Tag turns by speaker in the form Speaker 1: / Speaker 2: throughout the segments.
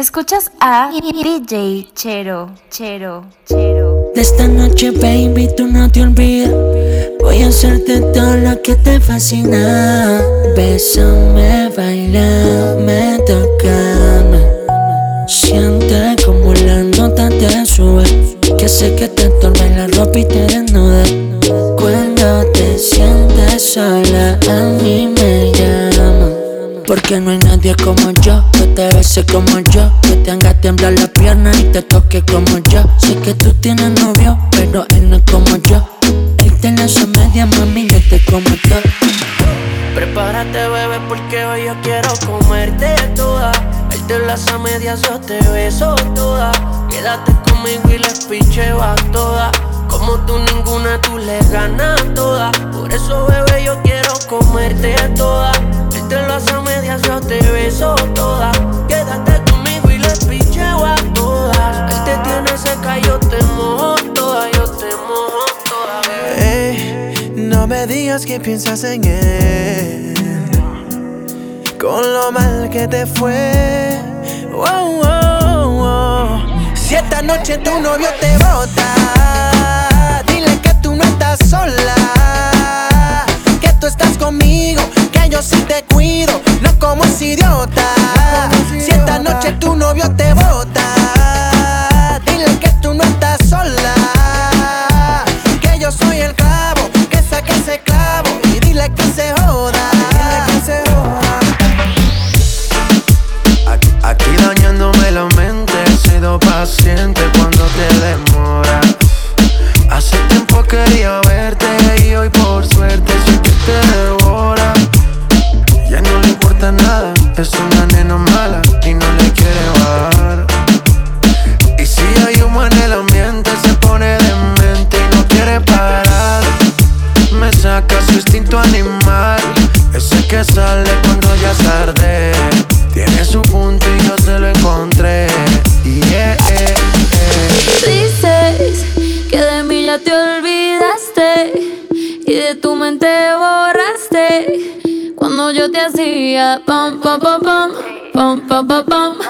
Speaker 1: Escuchas a DJ Chero, Chero, Chero.
Speaker 2: De esta noche, baby, tú no te olvidas. Voy a hacerte todo lo que te fascina. Bésame, baila, me toca. Siente como la nota te sube. Que sé que te entorna la ropa y te desnuda. Cuando te sientes sola, a mí me. Porque no hay nadie como yo, que te bese como yo, que te haga temblar la pierna y te toque como yo. Sé que tú tienes novio, pero él no es como yo. Él tiene su media, mami, yo te como yo.
Speaker 3: Prepárate, bebé, porque hoy yo quiero comerte toda. Él te las a medias, yo te beso toda. Quédate conmigo y les picheo a toda. Como tú ninguna, tú le ganas toda. Por eso, bebé, yo quiero comerte toda. Te lo hace a medias, yo te beso toda. Quédate conmigo y les picheo a todas. Él te tiene seca, yo te mojo toda, yo te mojo toda,
Speaker 4: no me digas que piensas en él. Con lo mal que te fue. Si esta noche tu novio te bota, dile que tú no estás sola. Que tú estás conmigo, yo sí te cuido, no como ese idiota. Si esta noche tu novio te bota,
Speaker 5: Bum bum bum.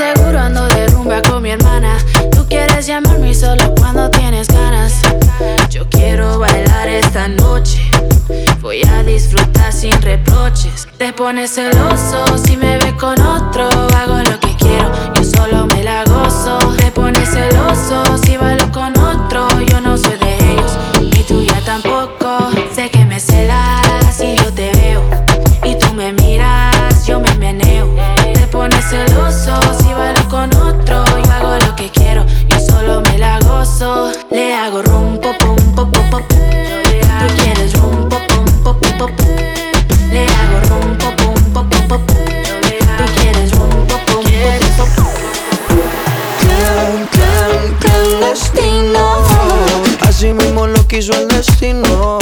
Speaker 5: Seguro ando de rumba con mi hermana. Tú quieres llamarme solo cuando tienes ganas. Yo quiero bailar esta noche. Voy a disfrutar sin reproches. Te pones celoso si me ves con otro. Hago lo que quiero, yo solo me la gozo. Te pones celoso si bailo le hago rum, pop, pop, pop, pop. Tú quieres rum, pop, pop, pop. Le hago rum, pop, pop, pop, pop. Tú quieres rum, pop,
Speaker 4: pop, pop, pop. Así mismo lo quiso el destino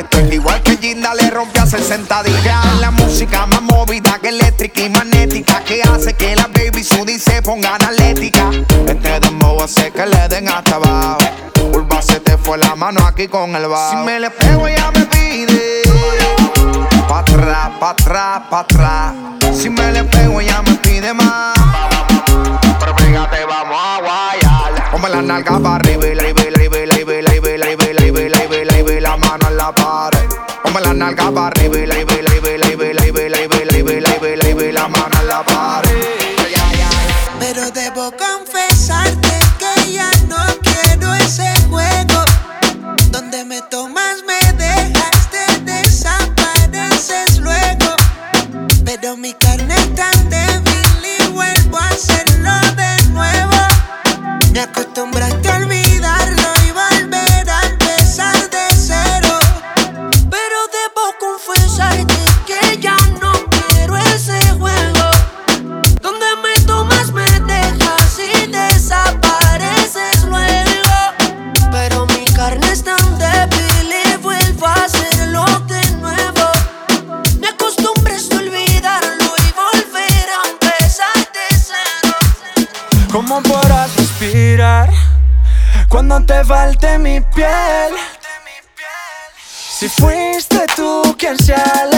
Speaker 6: estoy igual que Ginda le rompe a 60 días. La música más movida que eléctrica y magnética, que hace que la baby Sudi se ponga analética. Este dembow hace que le den hasta abajo. Urba se te fue la mano aquí con el bajo. Si me le pego ella me pide. Pa' atrás, pa' atrás, pa' atrás. Si me le pego ella me pide más. Pero fíjate, vamos a guayar. Ponme la nalga para arriba y pared. Ponme la nalga para arriba y la y
Speaker 7: te
Speaker 8: falte mi piel? Si fuiste tú quien se alejó,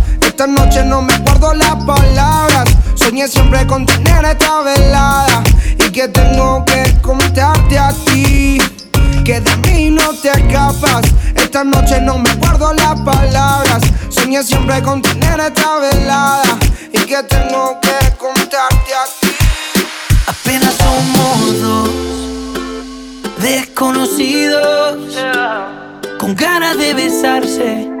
Speaker 9: Esta noche no me guardo las palabras. Soñé siempre con tener esta velada y que tengo que contarte a ti. Que de mí no te escapas. Esta noche no me guardo las palabras. Soñé siempre con tener esta velada y que tengo que contarte a ti.
Speaker 2: Apenas somos dos desconocidos con ganas de besarse,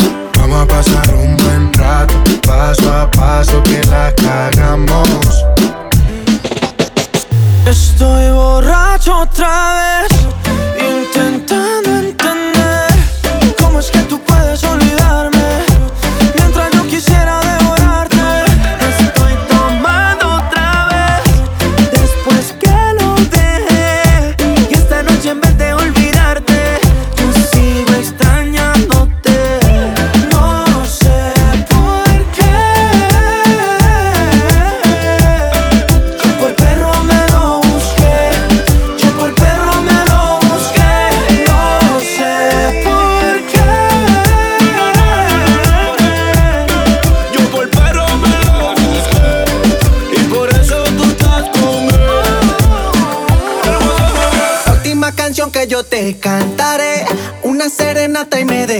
Speaker 10: Vamos a pasar un buen rato, paso a paso que la cagamos.
Speaker 8: Estoy borracho otra vez,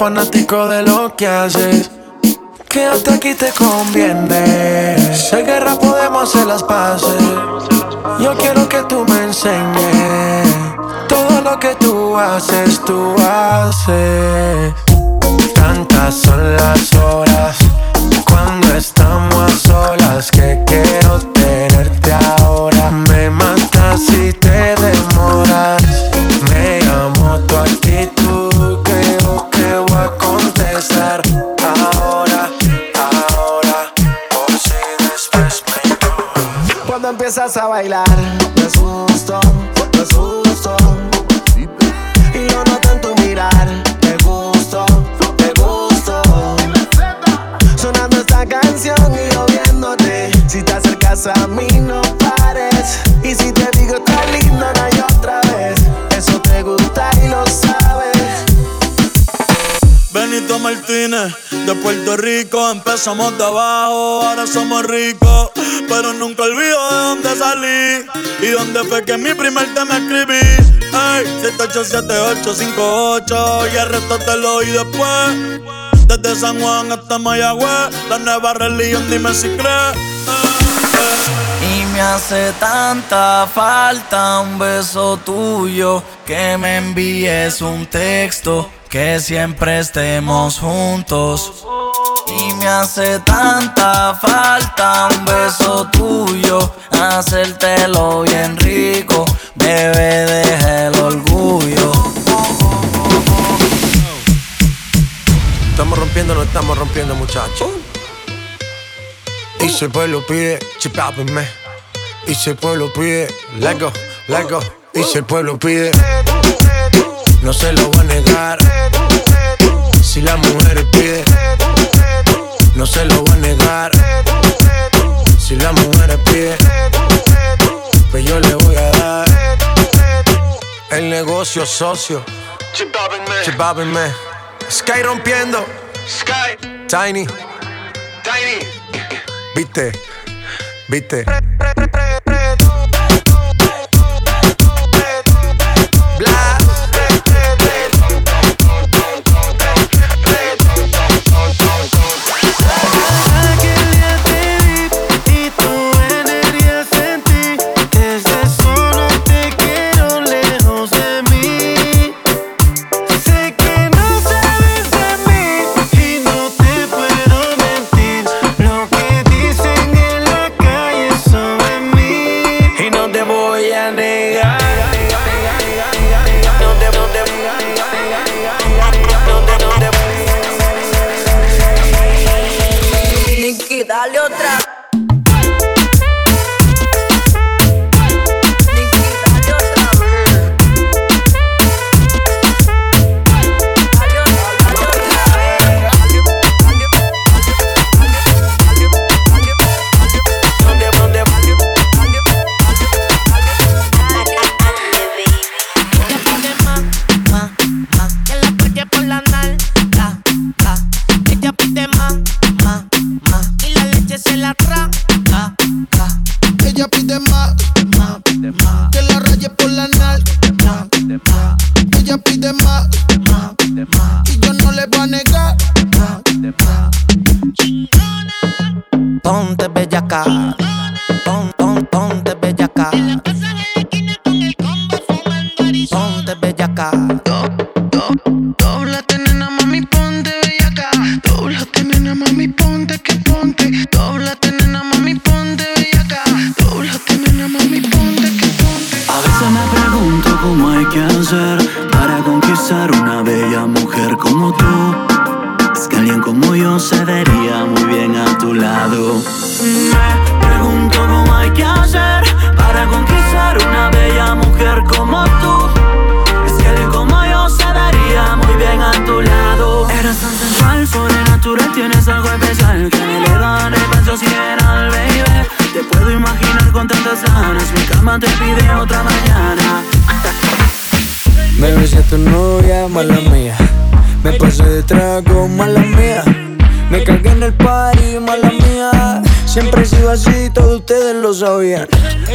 Speaker 4: fanático de lo que haces. Que hasta aquí te conviene. Sé guerra podemos hacer las paces. Yo quiero que tú me enseñes todo lo que tú haces, tú haces.
Speaker 11: somos de abajo, ahora somos ricos. Pero nunca olvido de dónde salí y dónde fue que mi primer tema escribí. Ey, 787858 y el resto te lo oí después. Desde San Juan hasta Mayagüez, la nueva religión, dime si crees.
Speaker 12: Y me hace tanta falta un beso tuyo, que me envíes un texto, que siempre estemos juntos. Y me hace tanta falta un beso tuyo, hacértelo bien rico, bebé, deja el orgullo.
Speaker 4: Estamos rompiendo, no estamos rompiendo, muchachos. Y si el pueblo pide, chipápenme. Y si el pueblo pide, lego, lego. Y si el pueblo pide, no se lo va a negar. Si la mujer pide no se lo voy a negar. Si la mujer pide, pues yo le voy a dar. El negocio socio. Chibábenme. Sky rompiendo. Sky. Tiny. Tiny. Viste. Viste.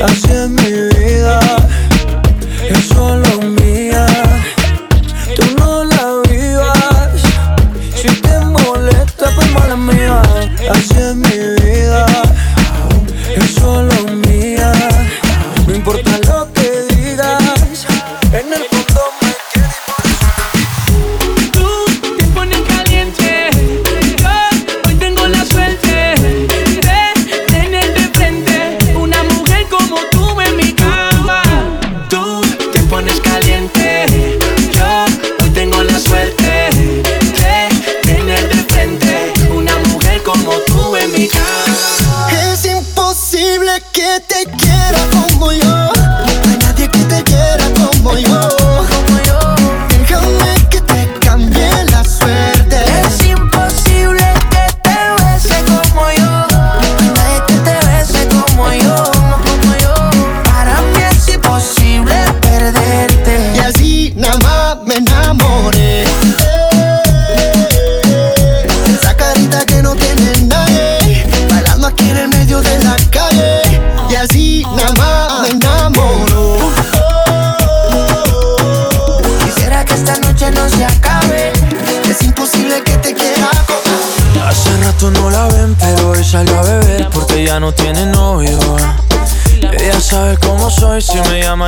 Speaker 13: Así es mi vida, es solo mi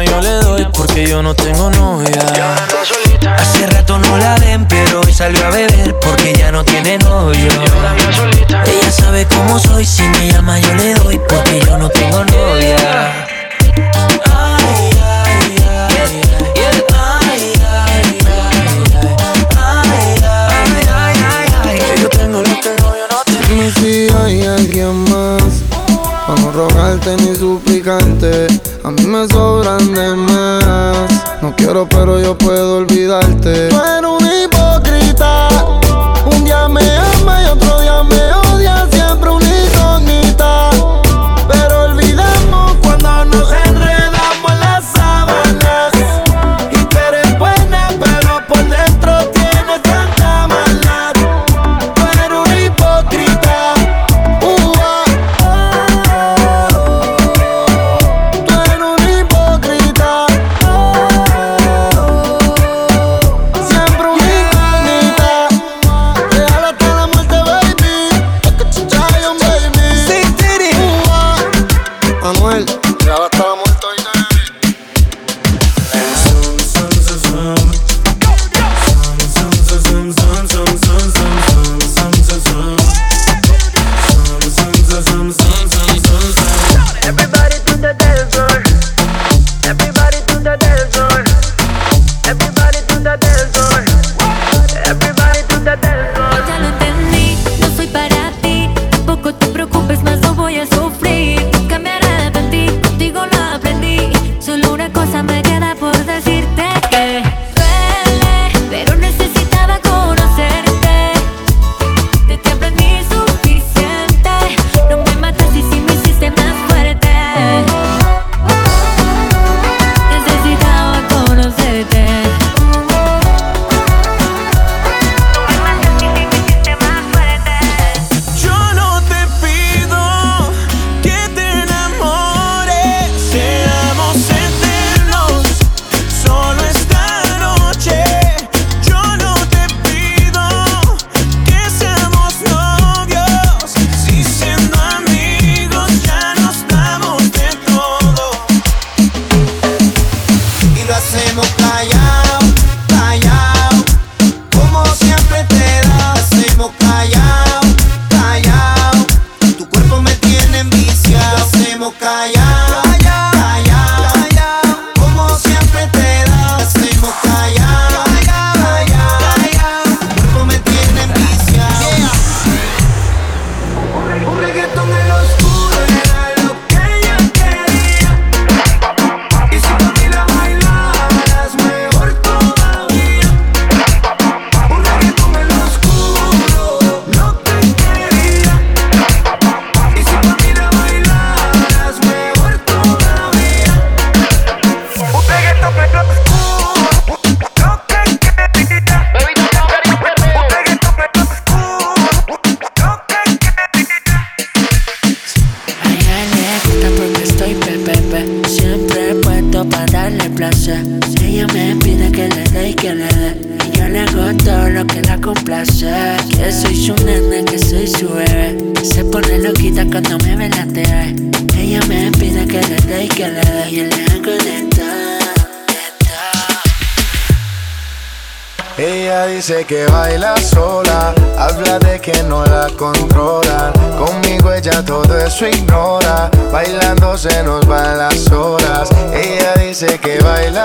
Speaker 14: Yo
Speaker 13: le doy porque yo no tengo novia.
Speaker 2: Hace rato no la ven, pero hoy salió a beber porque ya no tiene novio. Ella sabe cómo soy, si me llama yo le doy porque yo no tengo novia.
Speaker 15: Si hay alguien más, para no rogarte ni suplicarte a mí me sobran de más. No quiero, pero yo puedo olvidarte.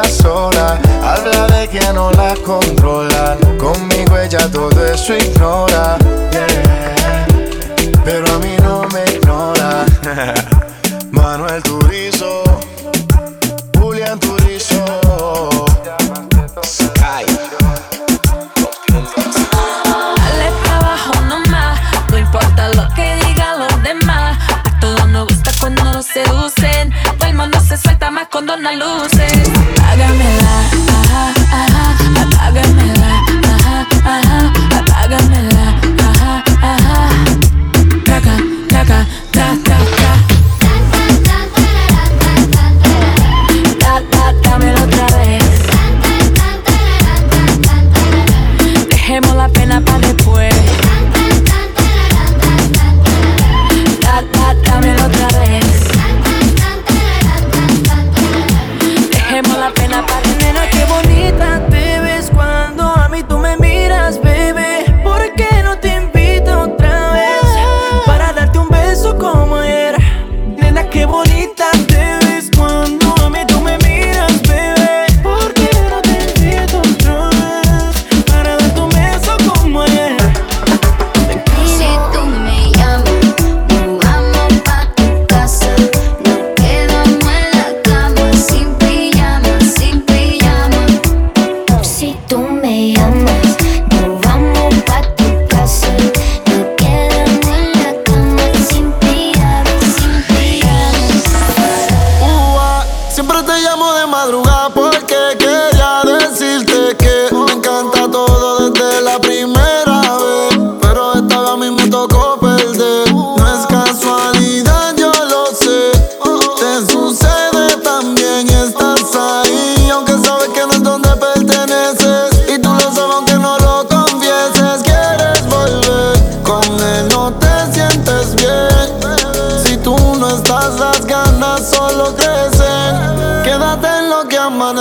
Speaker 15: baila. Habla de que no la controlan. Conmigo ella todo eso ignora.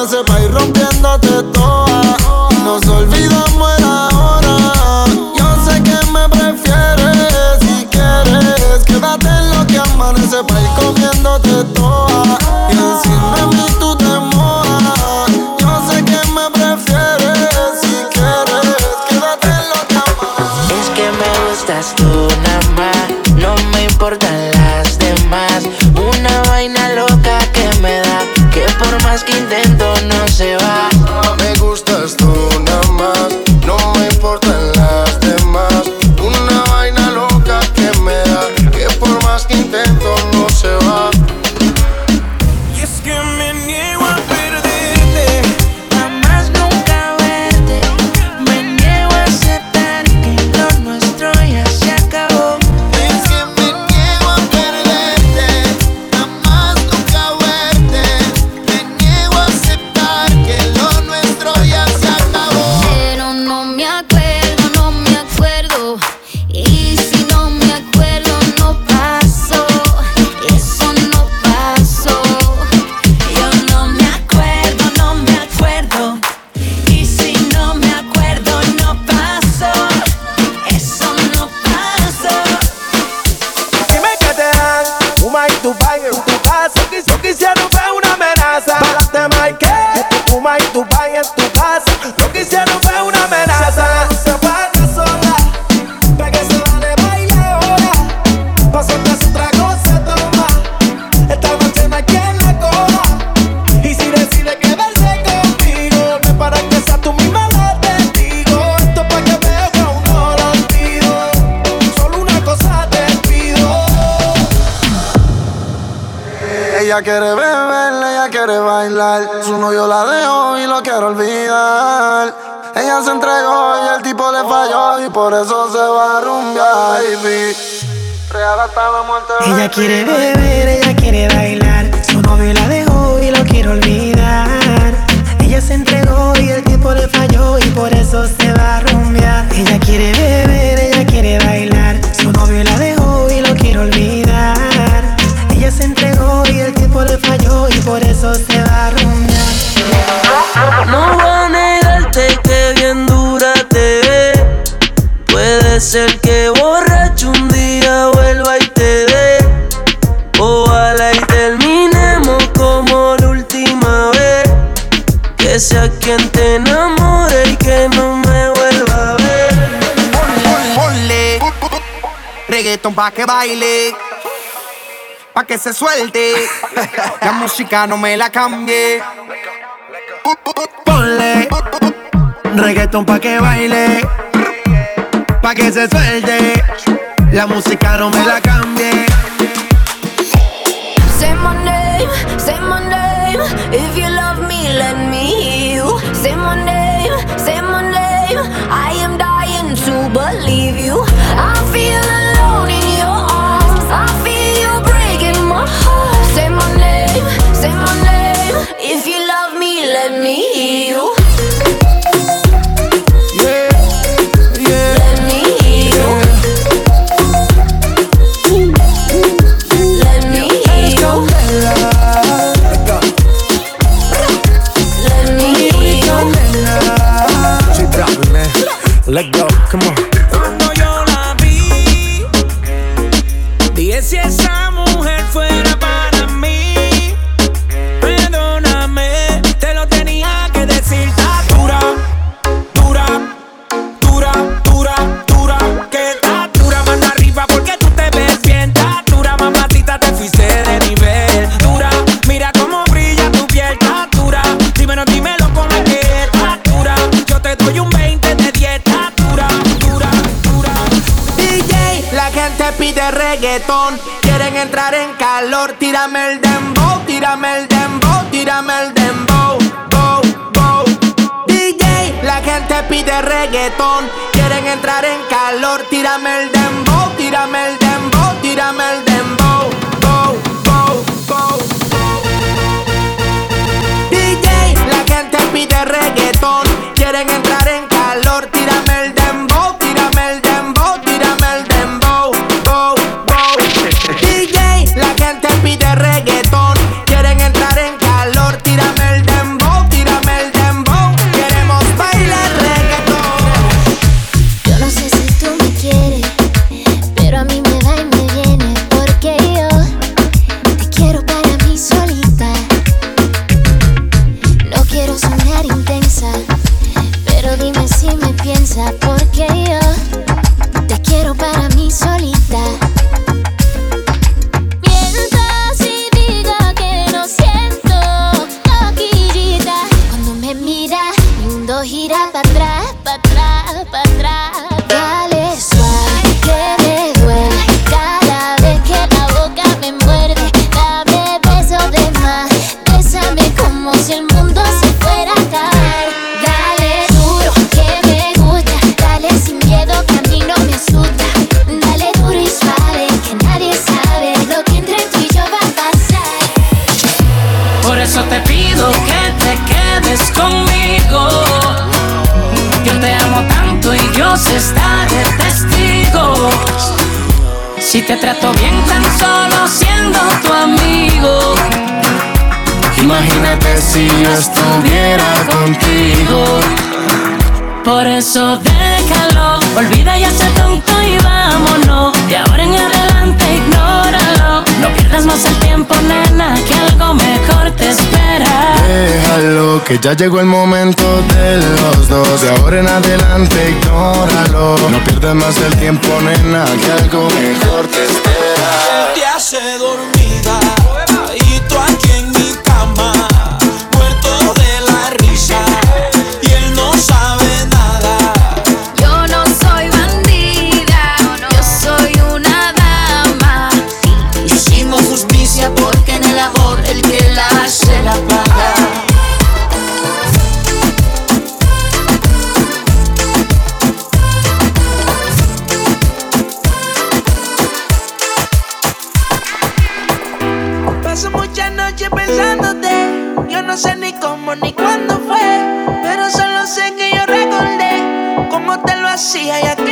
Speaker 15: Se ese país rompiéndote todo.
Speaker 5: praia. Ah, se
Speaker 16: eu quiser, não vai. por
Speaker 17: eso
Speaker 16: se
Speaker 8: va a rumbear,
Speaker 16: Ella quiere beber, ella quiere bailar. Su novio la dejó y lo quiere olvidar. Ella se entregó y el tipo le falló
Speaker 7: y por eso se va a rumbear. Ella quiere beber, ella quiere bailar. Su novio la dejó y lo quiere olvidar. Ella se entregó y el tipo le falló y por eso se va a rumbear.
Speaker 3: No Puede ser que borracho un día vuelva y te dé. Ojalá y terminemos como la última vez. Que sea quien te enamore y que no me vuelva a ver.
Speaker 18: Ponle reggaeton pa' que baile, pa' que se suelte. La música no me la cambie.
Speaker 7: Ponle reggaeton pa' que baile, pa' que se suelte. La música no me la cambie.
Speaker 16: Say my name, say my name. If you
Speaker 18: Quieren entrar en calor. Tírame el dembow, tírame el dembow, tírame el dembow. Bow, bow. DJ, la gente pide reggaetón. Quieren entrar en calor. Tírame el dembow, tírame el dembow, tírame el dembow. Bow, bow, bow. DJ, la gente pide reggaetón.
Speaker 16: Yo te
Speaker 17: amo tanto y Dios está de testigo. Si te trato bien tan solo siendo tu amigo.
Speaker 10: Imagínate si yo estuviera contigo.
Speaker 17: Por eso déjalo, olvida ya ese tonto y vámonos. De ahora en adelante. No pierdas más el tiempo, nena, que algo mejor te espera.
Speaker 10: Déjalo, que ya llegó el momento de los dos. De ahora en adelante, ignóralo. No pierdas más el tiempo, nena, que algo mejor te espera.
Speaker 17: Te hace dormida vacía y you.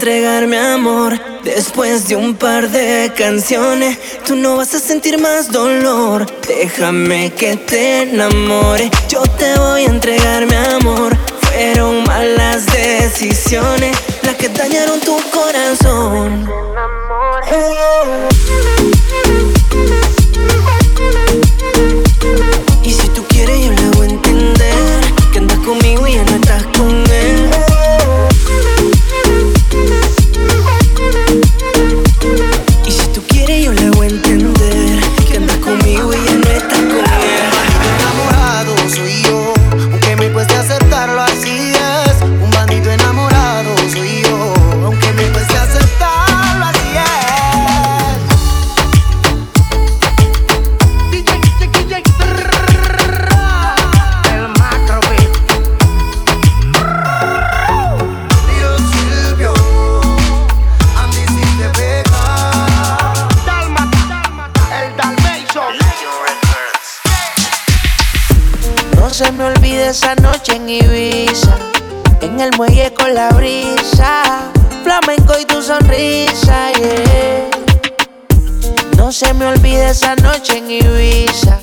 Speaker 17: entregarme amor.
Speaker 7: Después de un par de canciones, tú no vas a sentir más dolor. Déjame que te enamore. Yo te voy a entregar mi amor. Fueron malas decisiones las que dañaron tu corazón.
Speaker 19: esa noche en Ibiza.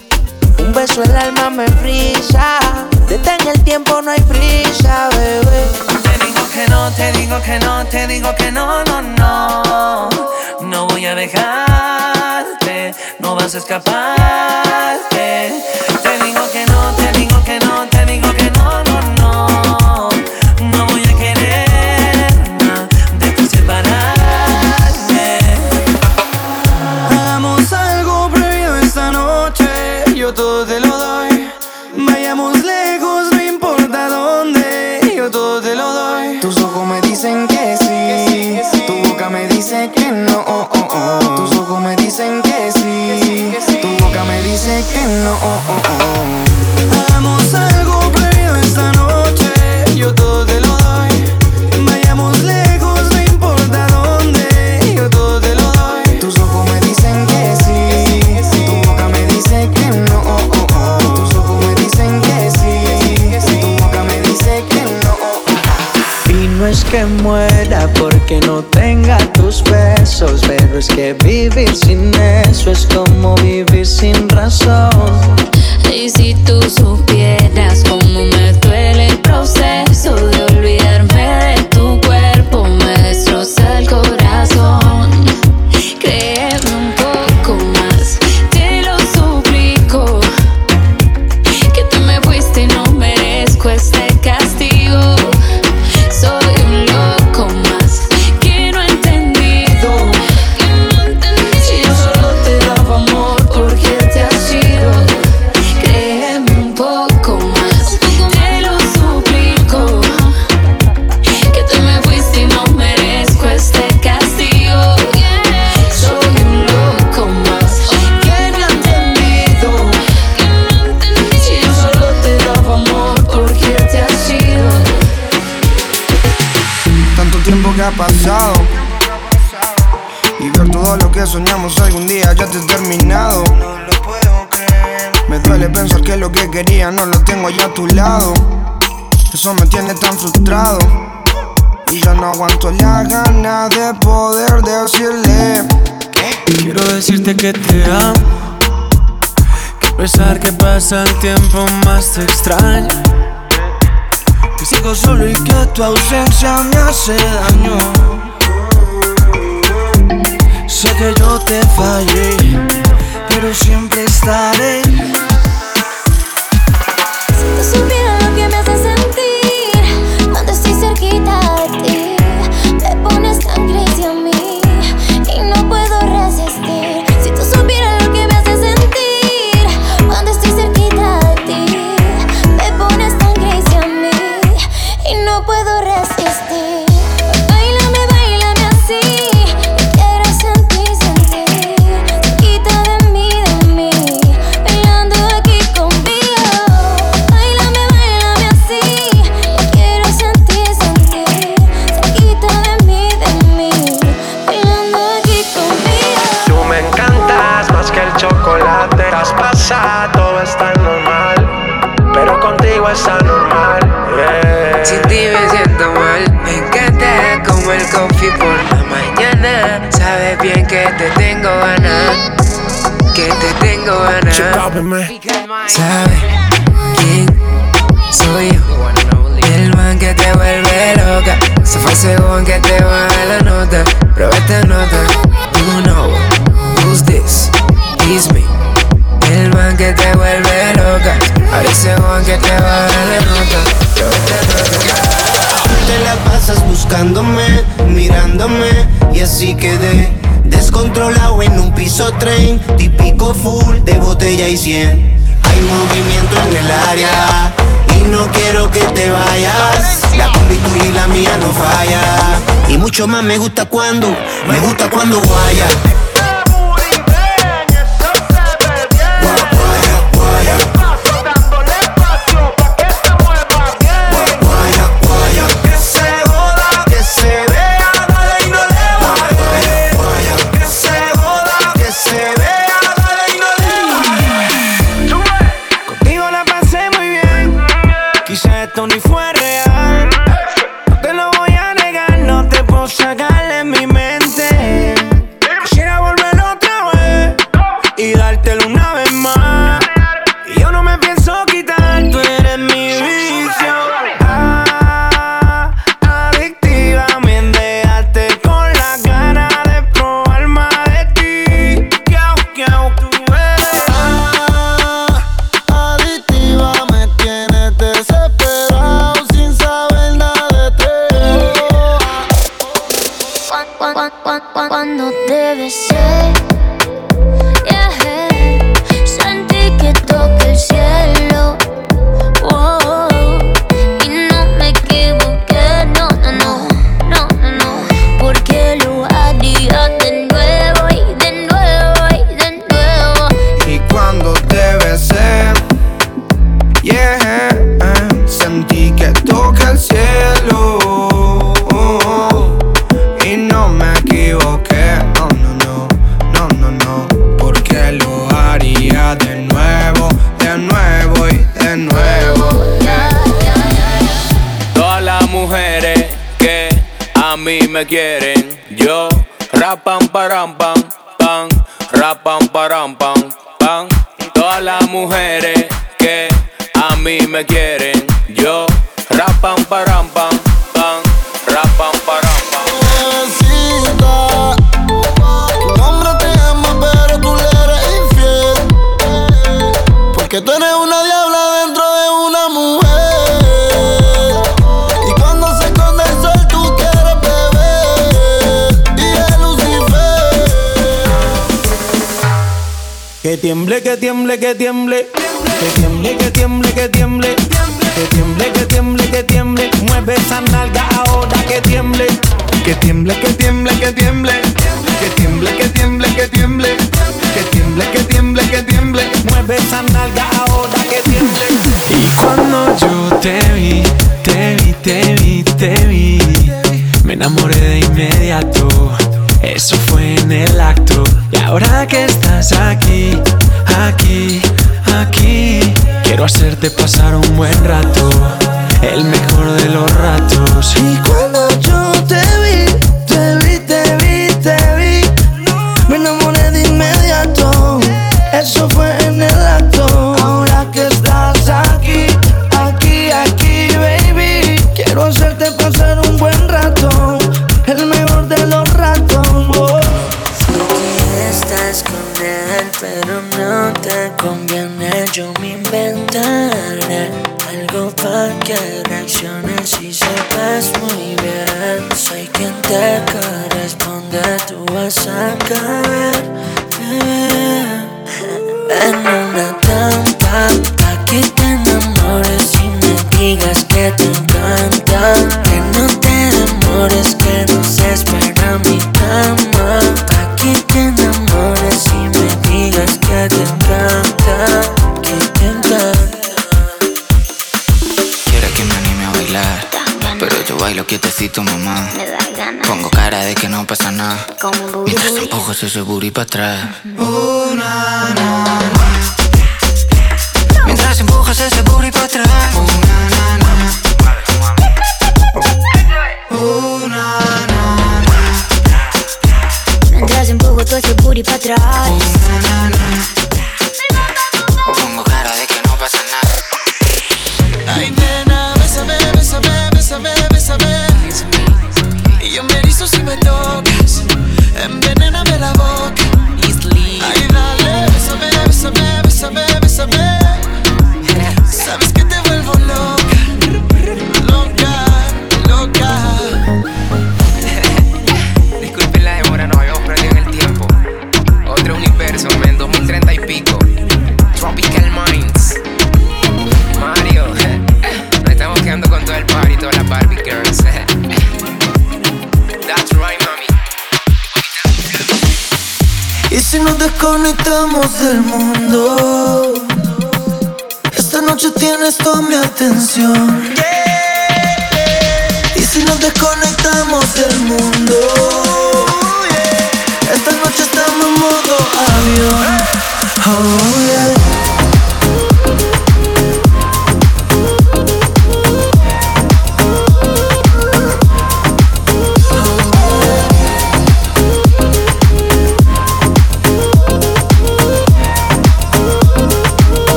Speaker 19: Un beso el alma me frisa. Detén el tiempo, no hay prisa, bebé.
Speaker 20: Te digo que no, te digo que no, te digo que no, no, no. No voy a dejarte, no vas a escaparte
Speaker 7: Es que vivir sin eso es como vivir sin razón.
Speaker 17: Y si tú supieras.
Speaker 9: quería no lo tengo yo a tu lado. Eso me tiene tan frustrado. Y yo no aguanto la gana de poder decirle.
Speaker 8: Quiero decirte que te amo. Que a pesar que pasa el tiempo más te extraño.
Speaker 9: Que sigo solo y que tu ausencia me hace daño. Sé que yo te fallé, pero siempre estaré
Speaker 18: to surrender. Hay movimiento en el área y no quiero que te vayas. La combi y la mía no falla. Y mucho más me gusta cuando, me gusta cuando guaya.
Speaker 21: Tony fuera. param pam, pam.
Speaker 18: Necesita, tu hombre te ama pero tú le eres infiel, porque tú eres una diabla dentro de una mujer. Y cuando se esconde el sol tú quieres beber y el Lucifer.
Speaker 9: Que tiemble, que tiemble, que tiemble, que tiemble, que tiemble, que tiemble.
Speaker 7: Hacerte pasar un buen rato.
Speaker 20: Te
Speaker 2: corresponde, tú vas a caer. En una trampa, pa' que te enamores y me digas que te encanta. Que no te demores, que no
Speaker 22: pasa nada. Mientras empujo ese booty para atrás.
Speaker 23: Si
Speaker 24: nos
Speaker 20: desconectamos del mundo, esta noche tienes toda mi atención. Y si nos desconectamos del mundo, esta noche estamos en modo avión. Oh, yeah.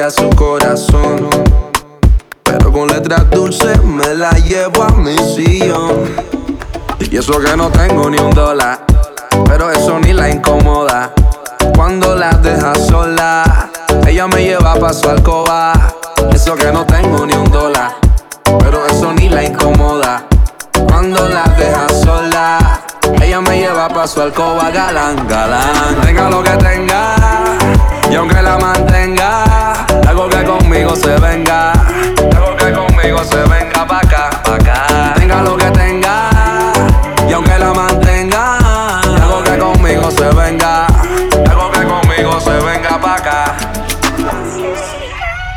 Speaker 25: Tendría su corazón. Pero con letras dulces me la llevo a mi sillón. Y eso que no tengo ni un dólar Pero eso ni la incomoda. Cuando la deja sola Ella me lleva pa' su alcoba. Eso que no tengo ni un dólar Pero eso ni la incomoda. Cuando la deja sola Ella me lleva pa' su alcoba. Galán, galán Tenga lo que tenga Y aunque la mantenga Algo que conmigo se venga. Algo que conmigo se venga pa' acá, pa' acá. Tenga lo que tenga Y aunque la mantenga. Algo que conmigo se venga. Algo que conmigo se venga pa' acá.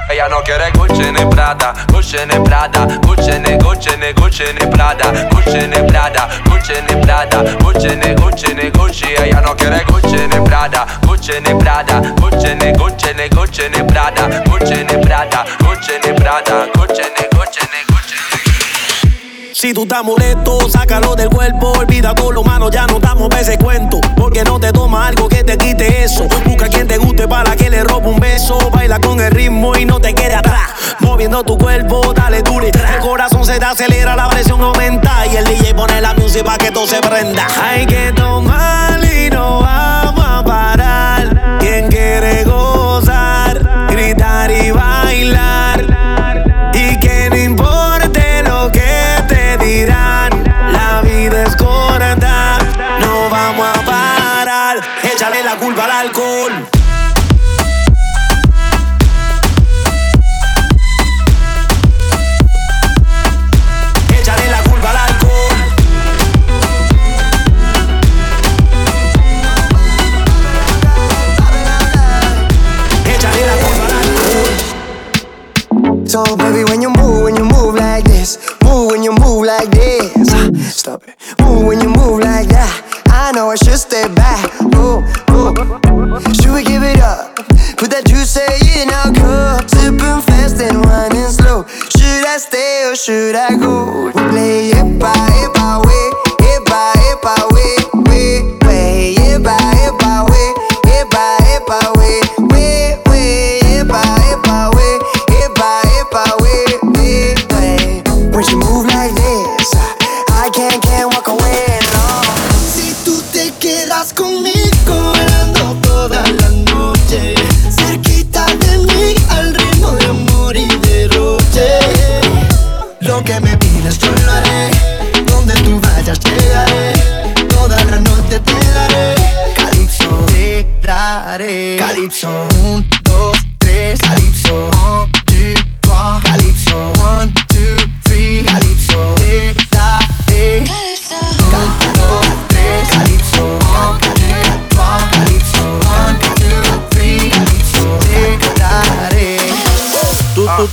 Speaker 25: Ella no quiere Gucci ni Prada, Gucci ni Prada, Gucci ni Gucci ni Gucci cucene Prada, cucene Prada, cucene Prada, cucene, cucene, Gucci A ja no quiere cucene Prada, cucene Prada, cucene, cucene, cucene Prada, cucene Prada, cucene Prada, cucene
Speaker 6: Si tú estás molesto, sácalo del cuerpo. Olvida todo lo malo, ya no damos ese cuento. Porque no te toma algo que te quite eso. Busca quien te guste para que le robe un beso. Baila con el ritmo y no te quede atrás. Moviendo tu cuerpo, dale duro. El corazón se te acelera, la presión aumenta. Y el DJ pone la música para que todo se prenda. Hay que tomar y no vamos a parar. Quien quiere gozar, gritar y bailar.
Speaker 13: Oh, baby, when you move, when you move like this, move when you move like this. Ah, Stop it. Move when you move like that. I know I should stay back. Move, move. Should we give it up? Put that juice in our cup. Sipping fast and running slow. Should I stay or should I go? Play it by it by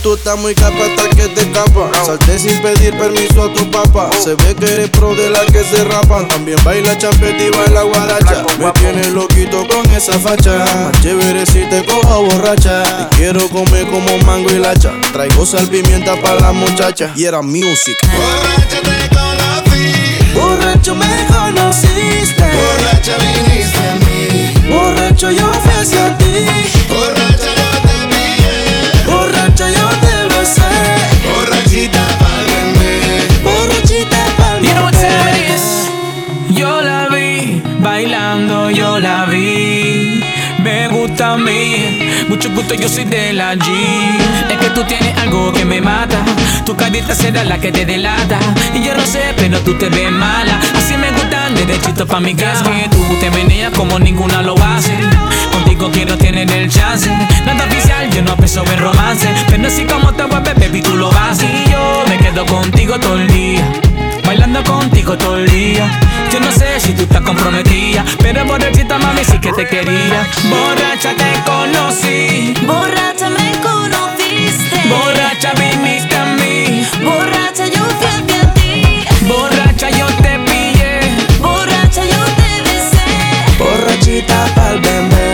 Speaker 7: Tú,
Speaker 11: estás muy capa hasta que te escapa. Salté sin pedir permiso a tu papá. Se ve que eres pro de la que se rapan. También baila champeta y baila guaracha. Me tienes loquito con esa facha. Más chévere si te cojo borracha. Y quiero comer como mango y lacha. Traigo sal pimienta para la muchacha. Y era music.
Speaker 7: Borracho me conociste. Borracha viniste a mí.
Speaker 13: Borracho yo fui hacia ti.
Speaker 7: Borracha yo
Speaker 16: soy de la G. Es que tú tienes algo que me mata. Tu carita será la que te delata. Y yo no sé, pero tú te ves mala. Así me gustan derechito pa' mi casa. Que tú te meneas como ninguna lo hace. Contigo quiero tener el chance. Nada oficial, yo no pienso en romance. Pero así como te vuelves, baby, tú lo vas. Y yo me quedo contigo todo el día. Bailando contigo todo el día. Yo no sé si tú estás comprometida Pero borrachita, mami, sí que te quería. Borracha te conocí.
Speaker 21: Borracha me conociste.
Speaker 16: Borracha viniste
Speaker 17: a mí.
Speaker 21: Borracha yo fui a ti.
Speaker 17: Borracha yo te pillé.
Speaker 21: Borracha yo te besé. Borrachita pa'l bebé.